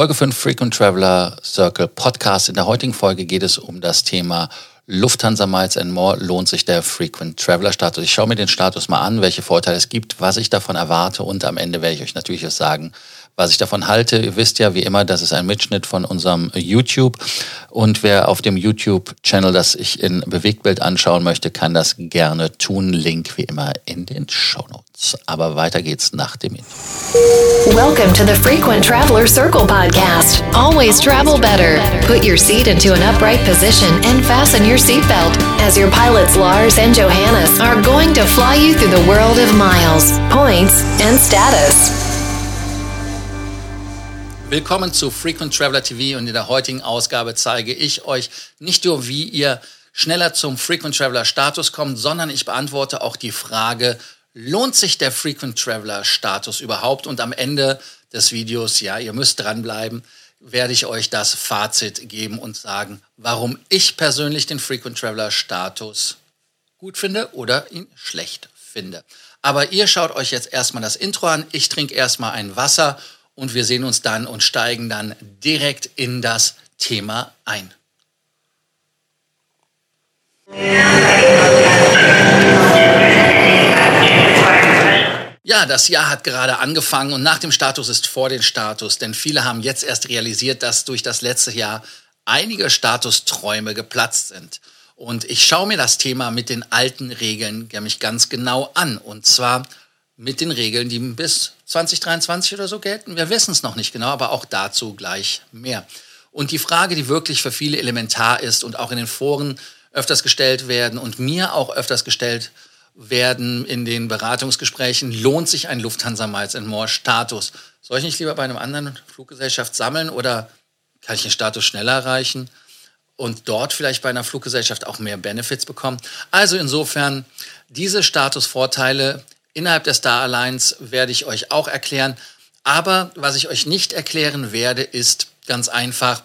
Folge 5 Frequent Traveler Circle Podcast. In der heutigen Folge geht es um das Thema Lufthansa Miles and More. Lohnt sich der Frequent Traveler Status? Ich schaue mir den Status mal an, welche Vorteile es gibt, was ich davon erwarte und am Ende werde ich euch natürlich auch sagen, was ich davon halte. Ihr wisst ja, wie immer, das ist ein Mitschnitt von unserem YouTube. Und wer auf dem YouTube-Channel das ich in Bewegtbild anschauen möchte, kann das gerne tun. Link wie immer in den Show Notes. Aber weiter geht's nach dem Intro. Welcome to the Frequent Traveler Circle podcast. Always travel better. Put your seat into an upright position and fasten your seatbelt as your pilots Lars and Johannes are going to fly you through the world of miles, points, and status. Willkommen zu Frequent Traveler TV und in der heutigen Ausgabe zeige ich euch nicht nur, wie ihr schneller zum Frequent Traveler Status kommt, sondern ich beantworte auch die Frage, lohnt sich der Frequent Traveler Status überhaupt? Und am Ende des Videos, ja, ihr müsst dranbleiben, werde ich euch das Fazit geben und sagen, warum ich persönlich den Frequent Traveler Status gut finde oder ihn schlecht finde. Aber ihr schaut euch jetzt erstmal das Intro an. Ich trinke erstmal ein Wasser und wir sehen uns dann und steigen dann direkt in das Thema ein. Ja, das Jahr hat gerade angefangen und nach dem Status ist vor dem Status, denn viele haben jetzt erst realisiert, dass durch das letzte Jahr einige Statusträume geplatzt sind. Und ich schaue mir das Thema mit den alten Regeln nämlich ganz genau an. Und zwar mit den Regeln, die bis 2023 oder so gelten. Wir wissen es noch nicht genau, aber auch dazu gleich mehr. Und die Frage, die wirklich für viele elementar ist und auch in den Foren öfters gestellt werden und mir auch öfters gestellt werden in den Beratungsgesprächen, lohnt sich ein Lufthansa Miles More Status? Soll ich nicht lieber bei einer anderen Fluggesellschaft sammeln oder kann ich den Status schneller erreichen und dort vielleicht bei einer Fluggesellschaft auch mehr Benefits bekommen? Also insofern, diese Statusvorteile Innerhalb der Star Alliance werde ich euch auch erklären. Aber was ich euch nicht erklären werde, ist ganz einfach,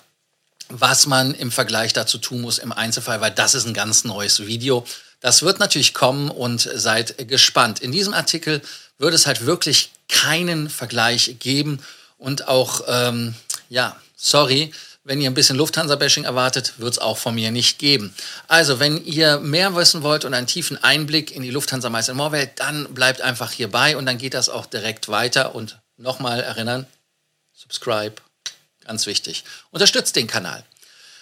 was man im Vergleich dazu tun muss im Einzelfall, weil das ist ein ganz neues Video. Das wird natürlich kommen und seid gespannt. In diesem Artikel wird es halt wirklich keinen Vergleich geben und auch, ähm, ja, sorry, wenn ihr ein bisschen Lufthansa-Bashing erwartet, wird es auch von mir nicht geben. Also, wenn ihr mehr wissen wollt und einen tiefen Einblick in die Lufthansa Meister Moorwelt, dann bleibt einfach hierbei und dann geht das auch direkt weiter. Und nochmal erinnern, subscribe, ganz wichtig. Unterstützt den Kanal.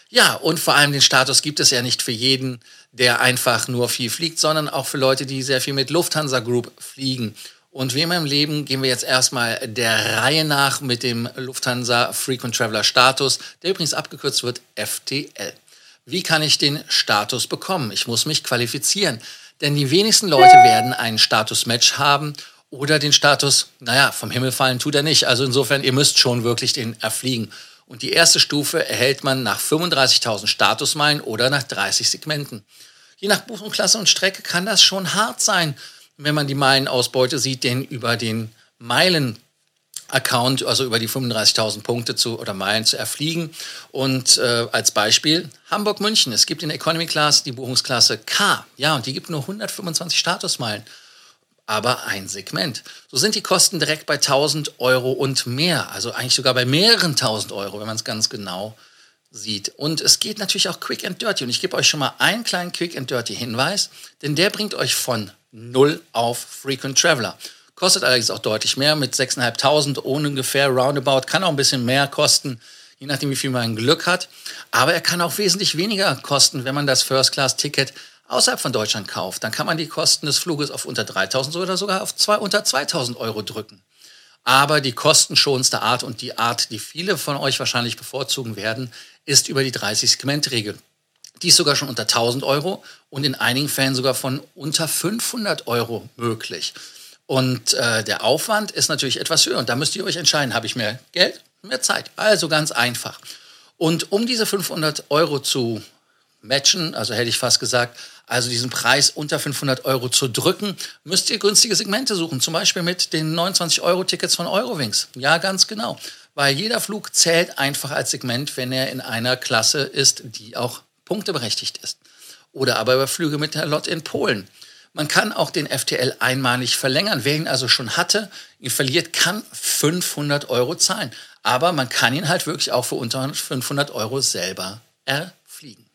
Ja, und vor allem den Status gibt es ja nicht für jeden, der einfach nur viel fliegt, sondern auch für Leute, die sehr viel mit Lufthansa Group fliegen. Und wie immer im Leben gehen wir jetzt erstmal der Reihe nach mit dem Lufthansa Frequent Traveler Status, der übrigens abgekürzt wird FTL. Wie kann ich den Status bekommen? Ich muss mich qualifizieren, denn die wenigsten Leute werden einen Status-Match haben oder den Status, naja, vom Himmel fallen tut er nicht. Also insofern, ihr müsst schon wirklich den erfliegen. Und die erste Stufe erhält man nach 35.000 Statusmeilen oder nach 30 Segmenten. Je nach Buchungsklasse und Strecke kann das schon hart sein wenn man die Meilenausbeute sieht, den über den Meilen Account, also über die 35.000 Punkte zu oder Meilen zu erfliegen. Und äh, als Beispiel Hamburg-München. Es gibt in Economy Class die Buchungsklasse K. Ja, und die gibt nur 125 Statusmeilen. Aber ein Segment. So sind die Kosten direkt bei 1000 Euro und mehr. Also eigentlich sogar bei mehreren 1000 Euro, wenn man es ganz genau sieht. Und es geht natürlich auch quick and dirty. Und ich gebe euch schon mal einen kleinen quick and dirty Hinweis, denn der bringt euch von 0 auf Frequent Traveler. Kostet allerdings auch deutlich mehr mit 6.500 ungefähr roundabout. Kann auch ein bisschen mehr kosten, je nachdem, wie viel man Glück hat. Aber er kann auch wesentlich weniger kosten, wenn man das First-Class-Ticket außerhalb von Deutschland kauft. Dann kann man die Kosten des Fluges auf unter 3.000 oder sogar auf zwei, unter 2.000 Euro drücken. Aber die kostenschonendste Art und die Art, die viele von euch wahrscheinlich bevorzugen werden, ist über die 30-Segment-Regel. Die ist sogar schon unter 1000 Euro und in einigen Fällen sogar von unter 500 Euro möglich. Und äh, der Aufwand ist natürlich etwas höher. Und da müsst ihr euch entscheiden, habe ich mehr Geld, mehr Zeit. Also ganz einfach. Und um diese 500 Euro zu matchen, also hätte ich fast gesagt, also diesen Preis unter 500 Euro zu drücken, müsst ihr günstige Segmente suchen. Zum Beispiel mit den 29-Euro-Tickets von Eurowings. Ja, ganz genau. Weil jeder Flug zählt einfach als Segment, wenn er in einer Klasse ist, die auch punkteberechtigt ist. Oder aber über Flüge mit der Lot in Polen. Man kann auch den FTL einmalig verlängern. Wer ihn also schon hatte, ihn verliert, kann 500 Euro zahlen. Aber man kann ihn halt wirklich auch für unter 500 Euro selber erfliegen.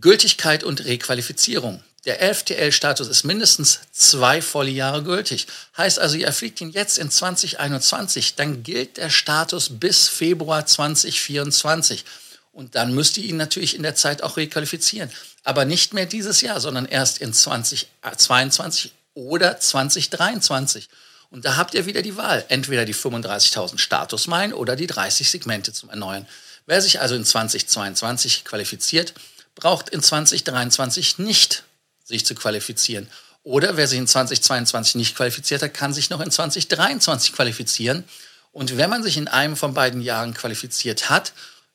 Gültigkeit und Requalifizierung. Der FTL-Status ist mindestens zwei volle Jahre gültig. Heißt also, ihr fliegt ihn jetzt in 2021, dann gilt der Status bis Februar 2024. Und dann müsst ihr ihn natürlich in der Zeit auch requalifizieren. Aber nicht mehr dieses Jahr, sondern erst in 2022 oder 2023. Und da habt ihr wieder die Wahl. Entweder die 35.000 Statusmeilen oder die 30 Segmente zum Erneuern. Wer sich also in 2022 qualifiziert, braucht in 2023 nicht sich zu qualifizieren. Oder wer sich in 2022 nicht qualifiziert hat, kann sich noch in 2023 qualifizieren. Und wenn man sich in einem von beiden Jahren qualifiziert hat,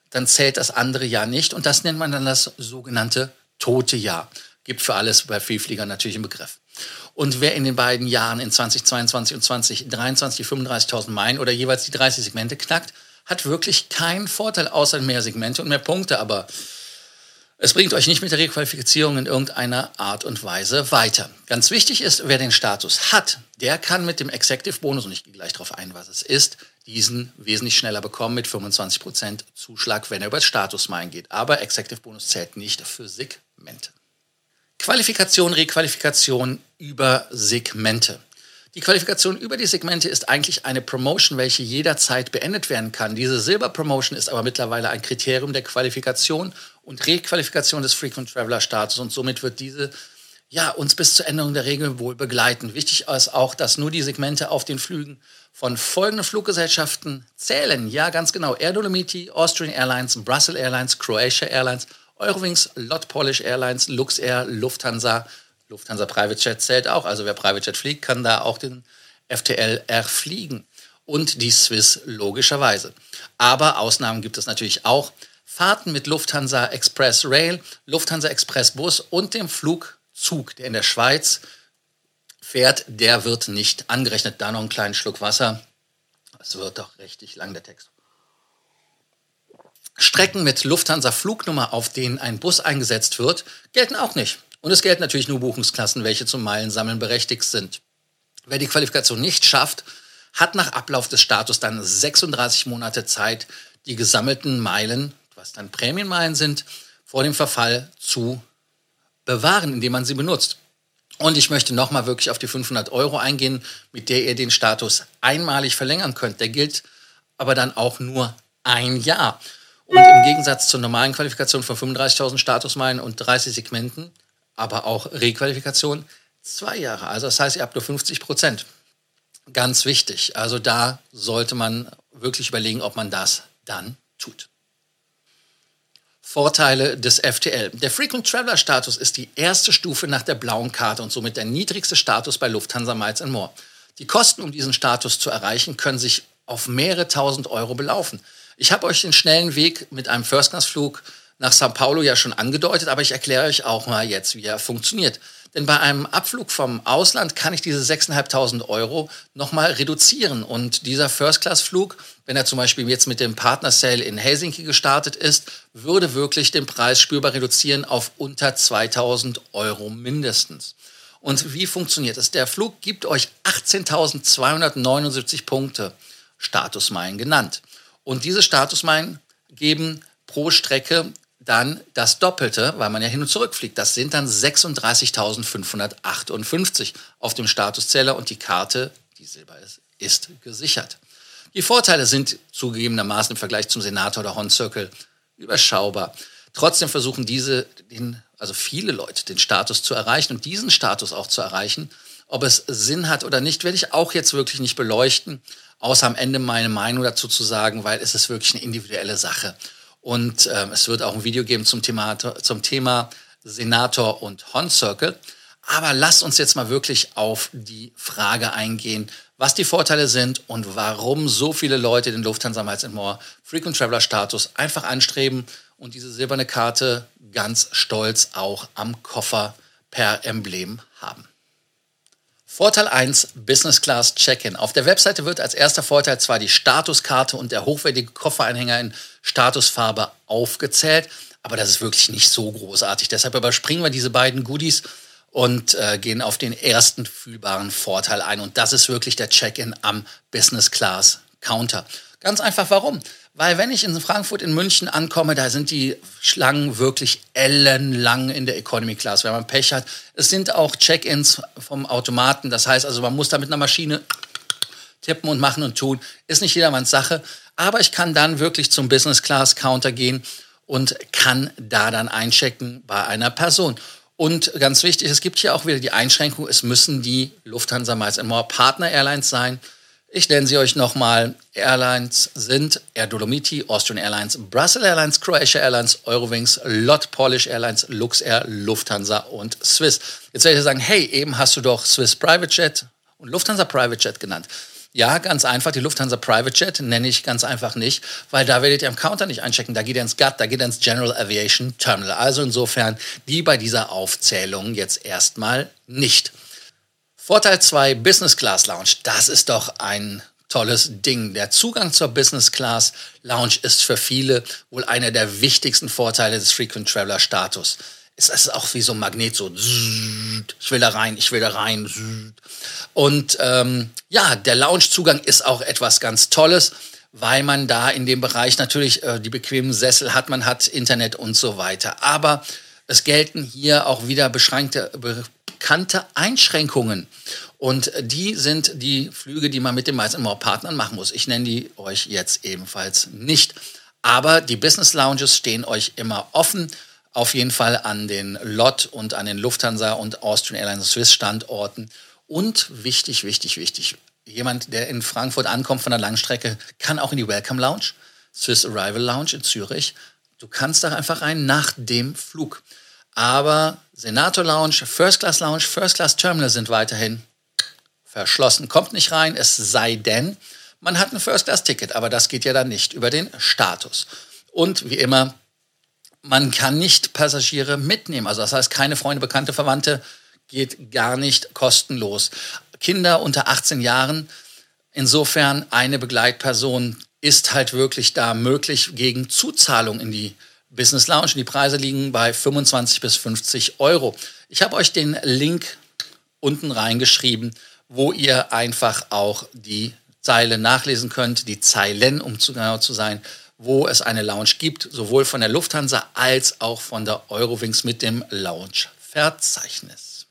dann zählt das andere Jahr nicht. Und das nennt man dann das sogenannte tote Jahr. Gibt für alles bei Vielfliegern natürlich einen Begriff. Und wer in den beiden Jahren in 2022 und 2023 die 35.000 Meilen oder jeweils die 30 Segmente knackt, hat wirklich keinen Vorteil außer mehr Segmente und mehr Punkte. Aber es bringt euch nicht mit der Requalifizierung in irgendeiner Art und Weise weiter. Ganz wichtig ist, wer den Status hat, der kann mit dem Executive Bonus, und ich gehe gleich darauf ein, was es ist, diesen wesentlich schneller bekommen mit 25% Zuschlag, wenn er über das Statusmeilen geht. Aber Executive Bonus zählt nicht für Segmente. Qualifikation, Requalifikation über Segmente. Die Qualifikation über die Segmente ist eigentlich eine Promotion, welche jederzeit beendet werden kann. Diese Silber-Promotion ist aber mittlerweile ein Kriterium der Qualifikation und Requalifikation des Frequent Traveler Status und somit wird diese ja, uns bis zur Änderung der Regeln wohl begleiten. Wichtig ist auch, dass nur die Segmente auf den Flügen von folgenden Fluggesellschaften zählen. Ja, ganz genau. Air Dolomiti, Austrian Airlines, Brussels Airlines, Croatia Airlines, Eurowings, Lot Polish Airlines, Luxair, Lufthansa, Lufthansa Private Jet zählt auch. Also wer Private Jet fliegt, kann da auch den FTL erfliegen. Und die Swiss logischerweise. Aber Ausnahmen gibt es natürlich auch. Fahrten mit Lufthansa Express Rail, Lufthansa Express Bus und dem Flugzug, der in der Schweiz fährt, der wird nicht angerechnet. Da noch einen kleinen Schluck Wasser. Es wird doch richtig lang der Text. Strecken mit Lufthansa Flugnummer, auf denen ein Bus eingesetzt wird, gelten auch nicht. Und es gelten natürlich nur Buchungsklassen, welche zum Meilensammeln berechtigt sind. Wer die Qualifikation nicht schafft, hat nach Ablauf des Status dann 36 Monate Zeit, die gesammelten Meilen, was dann Prämienmeilen sind, vor dem Verfall zu bewahren, indem man sie benutzt. Und ich möchte nochmal wirklich auf die 500 Euro eingehen, mit der ihr den Status einmalig verlängern könnt. Der gilt aber dann auch nur ein Jahr. Und im Gegensatz zur normalen Qualifikation von 35.000 Statusmeilen und 30 Segmenten, aber auch Requalifikation, zwei Jahre. Also das heißt, ihr habt nur 50 Prozent. Ganz wichtig. Also da sollte man wirklich überlegen, ob man das dann tut. Vorteile des FTL. Der Frequent Traveler Status ist die erste Stufe nach der blauen Karte und somit der niedrigste Status bei Lufthansa Miles More. Die Kosten, um diesen Status zu erreichen, können sich auf mehrere tausend Euro belaufen. Ich habe euch den schnellen Weg mit einem First-Class-Flug nach Sao Paulo ja schon angedeutet, aber ich erkläre euch auch mal jetzt, wie er funktioniert. Denn bei einem Abflug vom Ausland kann ich diese 6.500 Euro nochmal reduzieren. Und dieser First-Class-Flug, wenn er zum Beispiel jetzt mit dem Partner-Sale in Helsinki gestartet ist, würde wirklich den Preis spürbar reduzieren auf unter 2.000 Euro mindestens. Und wie funktioniert es? Der Flug gibt euch 18.279 Punkte, Statusmeilen genannt. Und diese Statusmeilen geben pro Strecke dann das Doppelte, weil man ja hin und zurück fliegt. Das sind dann 36.558 auf dem Statuszähler und die Karte, die Silber ist, ist gesichert. Die Vorteile sind zugegebenermaßen im Vergleich zum Senator oder Horn Circle überschaubar. Trotzdem versuchen diese, den, also viele Leute, den Status zu erreichen und diesen Status auch zu erreichen. Ob es Sinn hat oder nicht, werde ich auch jetzt wirklich nicht beleuchten außer am Ende meine Meinung dazu zu sagen, weil es ist wirklich eine individuelle Sache. Und äh, es wird auch ein Video geben zum Thema, zum Thema Senator und Horn Circle. Aber lasst uns jetzt mal wirklich auf die Frage eingehen, was die Vorteile sind und warum so viele Leute den Lufthansa Miles More Frequent Traveler Status einfach anstreben und diese silberne Karte ganz stolz auch am Koffer per Emblem haben. Vorteil 1, Business Class Check-in. Auf der Webseite wird als erster Vorteil zwar die Statuskarte und der hochwertige Koffereinhänger in Statusfarbe aufgezählt, aber das ist wirklich nicht so großartig. Deshalb überspringen wir diese beiden Goodies und äh, gehen auf den ersten fühlbaren Vorteil ein. Und das ist wirklich der Check-in am Business Class Counter. Ganz einfach warum? Weil wenn ich in Frankfurt, in München ankomme, da sind die Schlangen wirklich ellenlang in der Economy Class, wenn man Pech hat. Es sind auch Check-ins vom Automaten. Das heißt also, man muss da mit einer Maschine tippen und machen und tun. Ist nicht jedermanns Sache. Aber ich kann dann wirklich zum Business Class Counter gehen und kann da dann einchecken bei einer Person. Und ganz wichtig, es gibt hier auch wieder die Einschränkung, es müssen die Lufthansa Miles More Partner Airlines sein. Ich nenne sie euch nochmal. Airlines sind Air Dolomiti, Austrian Airlines, Brussels Airlines, Croatia Airlines, Eurowings, Lot Polish Airlines, Luxair, Lufthansa und Swiss. Jetzt werde ich sagen, hey, eben hast du doch Swiss Private Jet und Lufthansa Private Jet genannt. Ja, ganz einfach. Die Lufthansa Private Jet nenne ich ganz einfach nicht, weil da werdet ihr am Counter nicht einchecken. Da geht ihr ins GATT, da geht ihr ins General Aviation Terminal. Also insofern die bei dieser Aufzählung jetzt erstmal nicht. Vorteil 2, Business Class Lounge. Das ist doch ein tolles Ding. Der Zugang zur Business Class Lounge ist für viele wohl einer der wichtigsten Vorteile des Frequent Traveler Status. Es ist auch wie so ein Magnet, so ich will da rein, ich will da rein. Und ähm, ja, der Lounge-Zugang ist auch etwas ganz Tolles, weil man da in dem Bereich natürlich äh, die bequemen Sessel hat, man hat Internet und so weiter. Aber es gelten hier auch wieder beschränkte, bekannte Einschränkungen. Und die sind die Flüge, die man mit den meisten Partnern machen muss. Ich nenne die euch jetzt ebenfalls nicht. Aber die Business Lounges stehen euch immer offen. Auf jeden Fall an den LOT und an den Lufthansa und Austrian Airlines Swiss Standorten. Und wichtig, wichtig, wichtig. Jemand, der in Frankfurt ankommt von der Langstrecke, kann auch in die Welcome Lounge, Swiss Arrival Lounge in Zürich. Du kannst da einfach rein nach dem Flug. Aber Senator Lounge, First Class Lounge, First Class Terminal sind weiterhin verschlossen. Kommt nicht rein, es sei denn, man hat ein First Class Ticket, aber das geht ja dann nicht über den Status. Und wie immer, man kann nicht Passagiere mitnehmen. Also das heißt, keine Freunde, Bekannte, Verwandte geht gar nicht kostenlos. Kinder unter 18 Jahren, insofern eine Begleitperson ist halt wirklich da möglich gegen Zuzahlung in die Business Lounge. Die Preise liegen bei 25 bis 50 Euro. Ich habe euch den Link unten reingeschrieben, wo ihr einfach auch die Zeile nachlesen könnt, die Zeilen, um zu genau zu sein, wo es eine Lounge gibt, sowohl von der Lufthansa als auch von der Eurowings mit dem Lounge-Verzeichnis.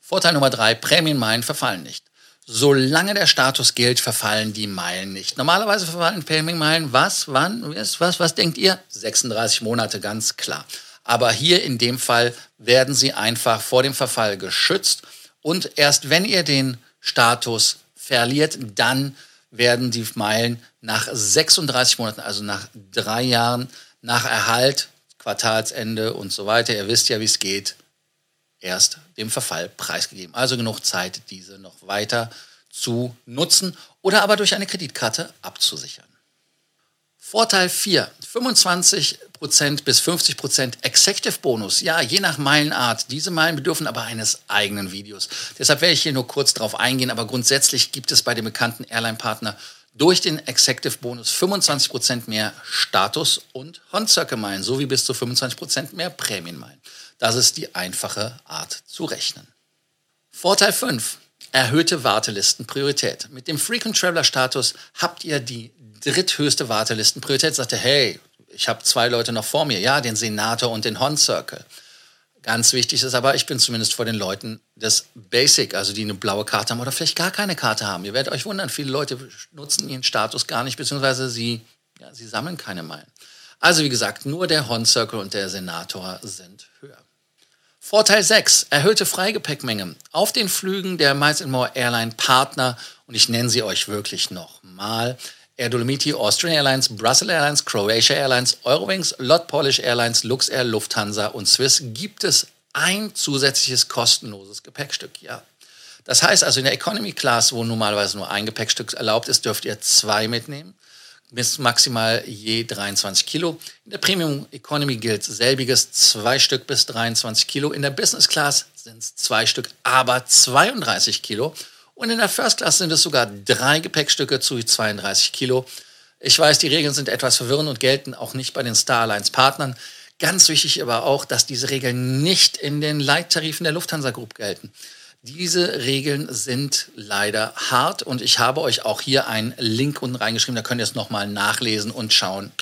Vorteil Nummer drei, Prämienmeilen verfallen nicht. Solange der Status gilt, verfallen die Meilen nicht. Normalerweise verfallen Payment-Meilen was, wann, was, was denkt ihr? 36 Monate, ganz klar. Aber hier in dem Fall werden sie einfach vor dem Verfall geschützt und erst wenn ihr den Status verliert, dann werden die Meilen nach 36 Monaten, also nach drei Jahren, nach Erhalt, Quartalsende und so weiter, ihr wisst ja, wie es geht, erst dem Verfall preisgegeben. Also genug Zeit, diese noch weiter zu nutzen oder aber durch eine Kreditkarte abzusichern. Vorteil 4, 25% bis 50% Executive Bonus. Ja, je nach Meilenart. Diese Meilen bedürfen aber eines eigenen Videos. Deshalb werde ich hier nur kurz darauf eingehen, aber grundsätzlich gibt es bei dem bekannten Airline-Partner durch den Executive Bonus 25% mehr Status und Hon-Circle-Meilen sowie bis zu 25% mehr Prämienmeilen. Das ist die einfache Art zu rechnen. Vorteil 5. Erhöhte Wartelistenpriorität. Mit dem Frequent Traveler Status habt ihr die dritthöchste Wartelistenpriorität. Sagt ihr, hey, ich habe zwei Leute noch vor mir. Ja, den Senator und den Hon Circle. Ganz wichtig ist aber, ich bin zumindest vor den Leuten des Basic, also die eine blaue Karte haben oder vielleicht gar keine Karte haben. Ihr werdet euch wundern, viele Leute nutzen ihren Status gar nicht, beziehungsweise sie, ja, sie sammeln keine Meilen. Also wie gesagt, nur der Hon Circle und der Senator sind höher. Vorteil 6, erhöhte Freigepäckmenge. Auf den Flügen der Miles More Airline Partner, und ich nenne sie euch wirklich nochmal, Air Dolomiti, Austrian Airlines, Brussels Airlines, Croatia Airlines, Eurowings, Lot Polish Airlines, Luxair, Lufthansa und Swiss gibt es ein zusätzliches kostenloses Gepäckstück. Ja. Das heißt also in der Economy Class, wo normalerweise nur ein Gepäckstück erlaubt ist, dürft ihr zwei mitnehmen bis maximal je 23 Kilo. In der Premium Economy gilt selbiges, zwei Stück bis 23 Kilo. In der Business Class sind es zwei Stück, aber 32 Kilo. Und in der First Class sind es sogar drei Gepäckstücke zu 32 Kilo. Ich weiß, die Regeln sind etwas verwirrend und gelten auch nicht bei den Star Alliance Partnern. Ganz wichtig aber auch, dass diese Regeln nicht in den Leittarifen der Lufthansa Group gelten. Diese Regeln sind leider hart und ich habe euch auch hier einen Link unten reingeschrieben, da könnt ihr es nochmal nachlesen und schauen,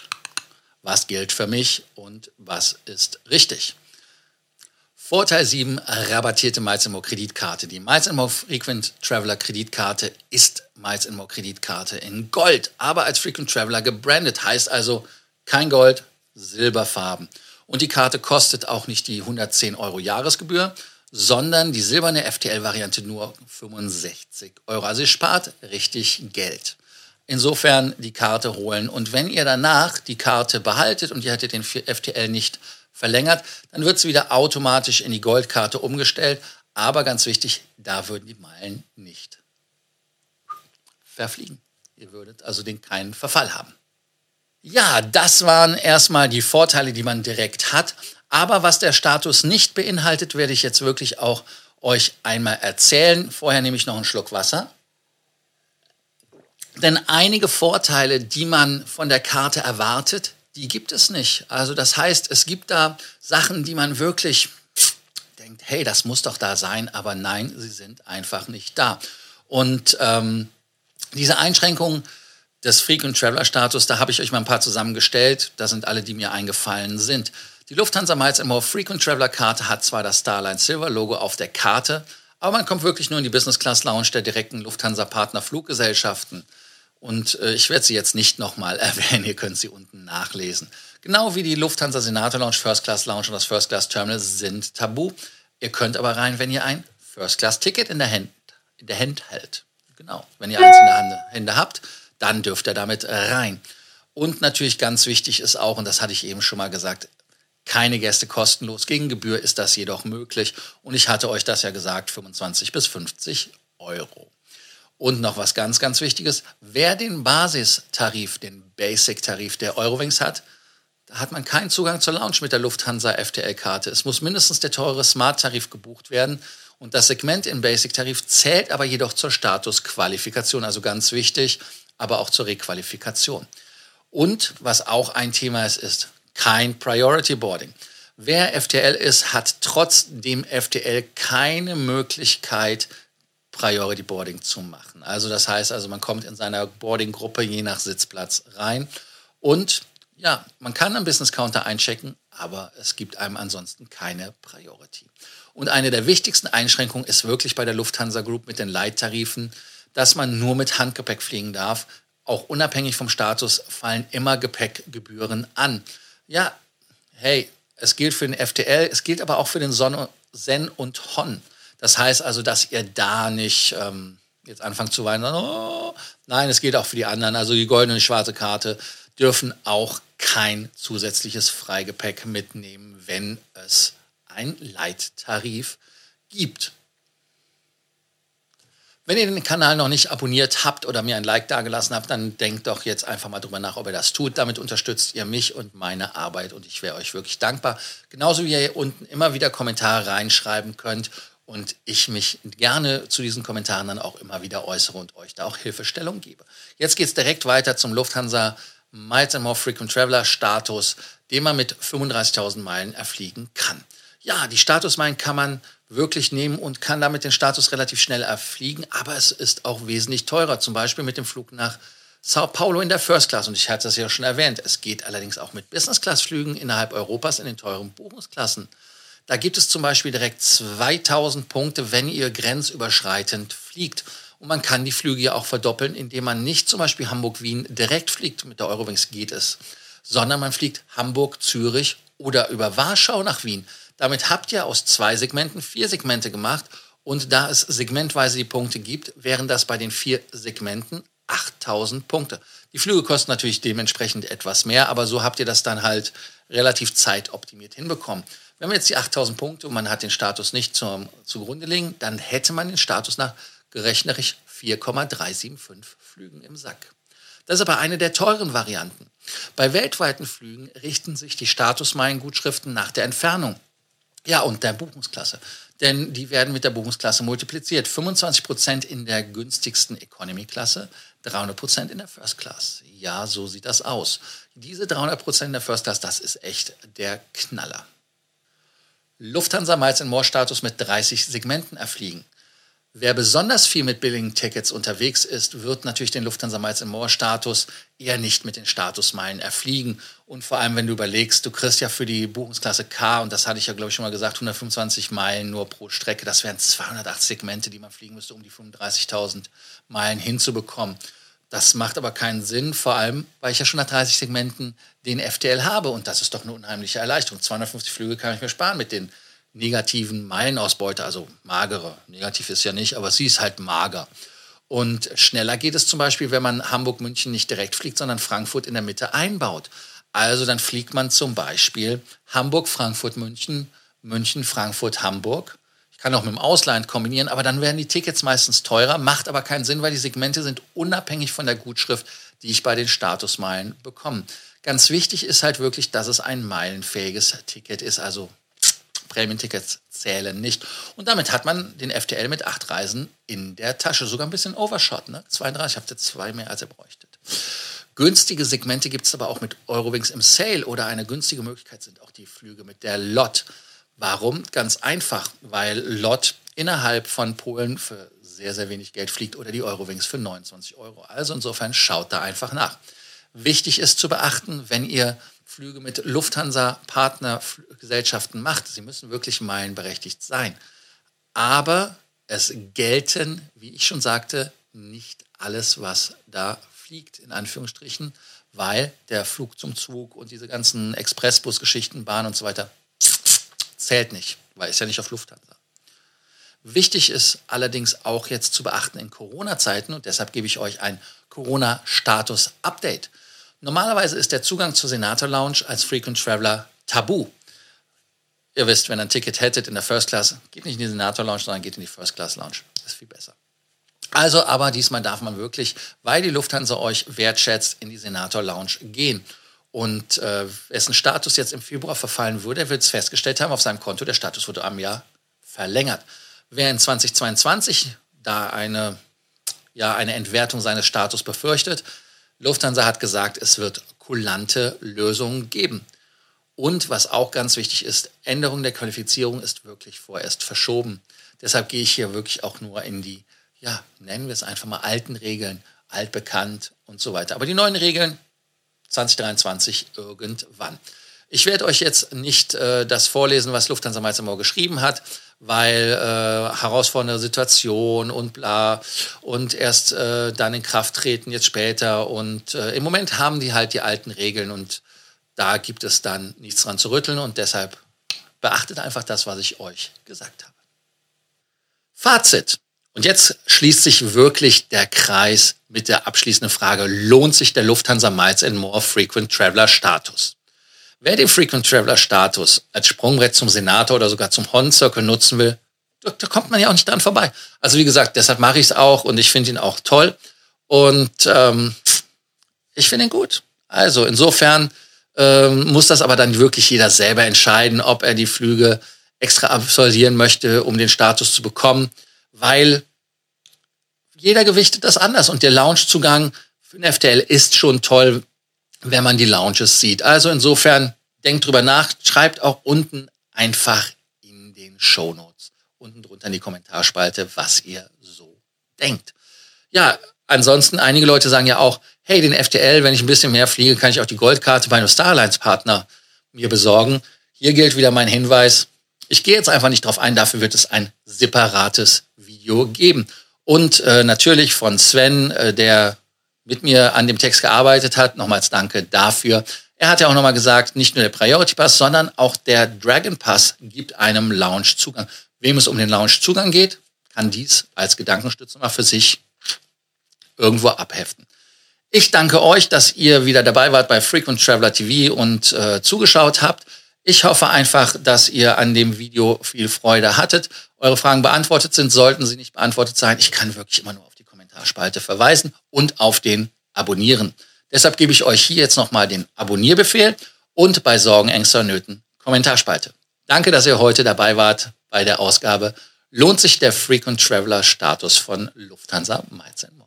was gilt für mich und was ist richtig. Vorteil 7, rabattierte Miles More Kreditkarte. Die Miles More Frequent Traveler Kreditkarte ist Miles More Kreditkarte in Gold, aber als Frequent Traveler gebrandet, heißt also kein Gold, Silberfarben. Und die Karte kostet auch nicht die 110 Euro Jahresgebühr, sondern die silberne FTL-Variante nur 65 Euro. Also ihr spart richtig Geld. Insofern die Karte holen. Und wenn ihr danach die Karte behaltet und ihr hättet den FTL nicht verlängert, dann wird sie wieder automatisch in die Goldkarte umgestellt. Aber ganz wichtig, da würden die Meilen nicht verfliegen. Ihr würdet also den keinen Verfall haben. Ja, das waren erstmal die Vorteile, die man direkt hat. Aber was der Status nicht beinhaltet, werde ich jetzt wirklich auch euch einmal erzählen. Vorher nehme ich noch einen Schluck Wasser. Denn einige Vorteile, die man von der Karte erwartet, die gibt es nicht. Also das heißt, es gibt da Sachen, die man wirklich denkt, hey, das muss doch da sein, aber nein, sie sind einfach nicht da. Und ähm, diese Einschränkungen des Frequent Traveler Status, da habe ich euch mal ein paar zusammengestellt. Da sind alle, die mir eingefallen sind. Die Lufthansa Miles More Frequent Traveler Karte hat zwar das Starline Silver Logo auf der Karte, aber man kommt wirklich nur in die Business Class Lounge der direkten Lufthansa Partner Fluggesellschaften. Und äh, ich werde sie jetzt nicht nochmal erwähnen, ihr könnt sie unten nachlesen. Genau wie die Lufthansa Senator Lounge, First Class Lounge und das First Class Terminal sind tabu. Ihr könnt aber rein, wenn ihr ein First Class Ticket in der Hand, in der Hand hält. Genau, wenn ihr eins in der Hände habt, dann dürft ihr damit rein. Und natürlich ganz wichtig ist auch, und das hatte ich eben schon mal gesagt, keine Gäste kostenlos. Gegen Gebühr ist das jedoch möglich. Und ich hatte euch das ja gesagt, 25 bis 50 Euro. Und noch was ganz, ganz Wichtiges. Wer den Basistarif, den Basic-Tarif der Eurowings hat, da hat man keinen Zugang zur Lounge mit der Lufthansa FTL-Karte. Es muss mindestens der teure Smart-Tarif gebucht werden. Und das Segment im Basic-Tarif zählt aber jedoch zur Statusqualifikation, also ganz wichtig, aber auch zur Requalifikation. Und was auch ein Thema ist, ist kein Priority Boarding. Wer FTL ist, hat trotz dem FTL keine Möglichkeit, Priority Boarding zu machen. Also das heißt also, man kommt in seiner Boarding-Gruppe je nach Sitzplatz rein und ja, man kann einen Business Counter einchecken, aber es gibt einem ansonsten keine Priority. Und eine der wichtigsten Einschränkungen ist wirklich bei der Lufthansa Group mit den Leittarifen, dass man nur mit Handgepäck fliegen darf. Auch unabhängig vom Status fallen immer Gepäckgebühren an ja, hey, es gilt für den FTL, es gilt aber auch für den Son Zen und Hon. Das heißt also, dass ihr da nicht ähm, jetzt anfangt zu weinen. Oh, nein, es gilt auch für die anderen. Also die goldene und schwarze Karte dürfen auch kein zusätzliches Freigepäck mitnehmen, wenn es ein Leittarif gibt. Wenn ihr den Kanal noch nicht abonniert habt oder mir ein Like dagelassen habt, dann denkt doch jetzt einfach mal drüber nach, ob ihr das tut. Damit unterstützt ihr mich und meine Arbeit und ich wäre euch wirklich dankbar. Genauso wie ihr hier unten immer wieder Kommentare reinschreiben könnt und ich mich gerne zu diesen Kommentaren dann auch immer wieder äußere und euch da auch Hilfestellung gebe. Jetzt geht es direkt weiter zum Lufthansa Miles and More Frequent Traveler Status, den man mit 35.000 Meilen erfliegen kann. Ja, die Statusmeilen kann man wirklich nehmen und kann damit den Status relativ schnell erfliegen, aber es ist auch wesentlich teurer, zum Beispiel mit dem Flug nach Sao Paulo in der First Class. Und ich hatte das ja schon erwähnt. Es geht allerdings auch mit Business-Class-Flügen innerhalb Europas in den teuren Buchungsklassen. Da gibt es zum Beispiel direkt 2000 Punkte, wenn ihr grenzüberschreitend fliegt. Und man kann die Flüge ja auch verdoppeln, indem man nicht zum Beispiel Hamburg-Wien direkt fliegt. Mit der Eurowings geht es. Sondern man fliegt Hamburg-Zürich oder über Warschau nach Wien. Damit habt ihr aus zwei Segmenten vier Segmente gemacht. Und da es segmentweise die Punkte gibt, wären das bei den vier Segmenten 8000 Punkte. Die Flüge kosten natürlich dementsprechend etwas mehr, aber so habt ihr das dann halt relativ zeitoptimiert hinbekommen. Wenn wir jetzt die 8000 Punkte und man hat den Status nicht zum, zugrunde liegen, dann hätte man den Status nach gerechnerisch 4,375 Flügen im Sack. Das ist aber eine der teuren Varianten. Bei weltweiten Flügen richten sich die Statusmeilengutschriften nach der Entfernung. Ja, und der Buchungsklasse. Denn die werden mit der Buchungsklasse multipliziert. 25% in der günstigsten Economy-Klasse, 300% in der First Class. Ja, so sieht das aus. Diese 300% in der First Class, das ist echt der Knaller. Lufthansa Miles More Status mit 30 Segmenten erfliegen. Wer besonders viel mit Billing-Tickets unterwegs ist, wird natürlich den Lufthansa Miles More Status eher nicht mit den Statusmeilen erfliegen. Und vor allem, wenn du überlegst, du kriegst ja für die Buchungsklasse K, und das hatte ich ja, glaube ich, schon mal gesagt, 125 Meilen nur pro Strecke. Das wären 280 Segmente, die man fliegen müsste, um die 35.000 Meilen hinzubekommen. Das macht aber keinen Sinn, vor allem, weil ich ja schon nach 30 Segmenten den FTL habe. Und das ist doch eine unheimliche Erleichterung. 250 Flüge kann ich mir sparen mit den negativen Meilenausbeute, also magere. Negativ ist ja nicht, aber sie ist halt mager. Und schneller geht es zum Beispiel, wenn man Hamburg-München nicht direkt fliegt, sondern Frankfurt in der Mitte einbaut. Also dann fliegt man zum Beispiel Hamburg, Frankfurt, München, München, Frankfurt, Hamburg. Ich kann auch mit dem Ausland kombinieren, aber dann werden die Tickets meistens teurer, macht aber keinen Sinn, weil die Segmente sind unabhängig von der Gutschrift, die ich bei den Statusmeilen bekomme. Ganz wichtig ist halt wirklich, dass es ein meilenfähiges Ticket ist, also Prämientickets zählen nicht. Und damit hat man den FTL mit acht Reisen in der Tasche. Sogar ein bisschen Overshot, ne? 32, habt ihr zwei mehr, als ihr bräuchtet. Günstige Segmente gibt es aber auch mit Eurowings im Sale oder eine günstige Möglichkeit sind auch die Flüge mit der LOT. Warum? Ganz einfach, weil LOT innerhalb von Polen für sehr, sehr wenig Geld fliegt oder die Eurowings für 29 Euro. Also insofern schaut da einfach nach. Wichtig ist zu beachten, wenn ihr Flüge mit Lufthansa-Partnergesellschaften macht. Sie müssen wirklich meilenberechtigt sein. Aber es gelten, wie ich schon sagte, nicht alles, was da fliegt, in Anführungsstrichen, weil der Flug zum Zug und diese ganzen Expressbus-Geschichten, Bahn und so weiter, zählt nicht, weil es ja nicht auf Lufthansa. Wichtig ist allerdings auch jetzt zu beachten in Corona-Zeiten und deshalb gebe ich euch ein Corona-Status-Update. Normalerweise ist der Zugang zur Senator Lounge als Frequent Traveler tabu. Ihr wisst, wenn ihr ein Ticket hättet in der First Class, geht nicht in die Senator Lounge, sondern geht in die First Class Lounge. Das ist viel besser. Also, aber diesmal darf man wirklich, weil die Lufthansa euch wertschätzt, in die Senator Lounge gehen. Und äh, wessen Status jetzt im Februar verfallen würde, wird es festgestellt haben auf seinem Konto, der Status wurde am Jahr verlängert. Wer in 2022 da eine, ja, eine Entwertung seines Status befürchtet, Lufthansa hat gesagt, es wird kulante Lösungen geben. Und was auch ganz wichtig ist, Änderung der Qualifizierung ist wirklich vorerst verschoben. Deshalb gehe ich hier wirklich auch nur in die, ja, nennen wir es einfach mal alten Regeln, altbekannt und so weiter. Aber die neuen Regeln 2023 irgendwann. Ich werde euch jetzt nicht äh, das vorlesen, was Lufthansa Meistermauer geschrieben hat, weil äh, herausfordernde Situation und bla und erst äh, dann in Kraft treten, jetzt später. Und äh, im Moment haben die halt die alten Regeln und da gibt es dann nichts dran zu rütteln und deshalb beachtet einfach das, was ich euch gesagt habe. Fazit. Und jetzt schließt sich wirklich der Kreis mit der abschließenden Frage, lohnt sich der Lufthansa Miles and More Frequent Traveler Status? Wer den Frequent Traveler Status als Sprungbrett zum Senator oder sogar zum Horn Circle nutzen will, da, da, kommt man ja auch nicht dran vorbei. Also wie gesagt, deshalb mache ich es auch und ich finde ihn auch toll und ähm, ich finde ihn gut. Also insofern ähm, muss das aber dann wirklich jeder selber entscheiden, ob er die Flüge extra absolvieren möchte, um den Status zu bekommen, weil jeder gewichtet das anders und der Loungezugang für den FTL ist schon toll, wenn man die Lounges sieht. Also insofern denkt drüber nach, schreibt auch unten einfach in den Show Notes, unten drunter in die Kommentarspalte, was ihr so denkt. Ja, ansonsten, einige Leute sagen ja auch, hey, den FTL, wenn ich ein bisschen mehr fliege, kann ich auch die Goldkarte bei einem Starlines Partner mir besorgen. Hier gilt wieder mein Hinweis. Ich gehe jetzt einfach nicht drauf ein, dafür wird es ein separates Video geben. Und äh, natürlich von Sven, äh, der mit mir an dem Text gearbeitet hat. Nochmals danke dafür. Er hat ja auch nochmal gesagt, nicht nur der Priority Pass, sondern auch der Dragon Pass gibt einem Lounge-Zugang. Wem es um den Lounge-Zugang geht, kann dies als Gedankenstütze mal für sich irgendwo abheften. Ich danke euch, dass ihr wieder dabei wart bei Frequent Traveler TV und äh, zugeschaut habt. Ich hoffe einfach, dass ihr an dem Video viel Freude hattet. Eure Fragen beantwortet sind, sollten sie nicht beantwortet sein. Ich kann wirklich immer nur auf Kommentarspalte verweisen und auf den Abonnieren. Deshalb gebe ich euch hier jetzt nochmal den Abonnierbefehl und bei Sorgen, Ängsten und Nöten Kommentarspalte. Danke, dass ihr heute dabei wart bei der Ausgabe. Lohnt sich der Frequent Traveler Status von Lufthansa More?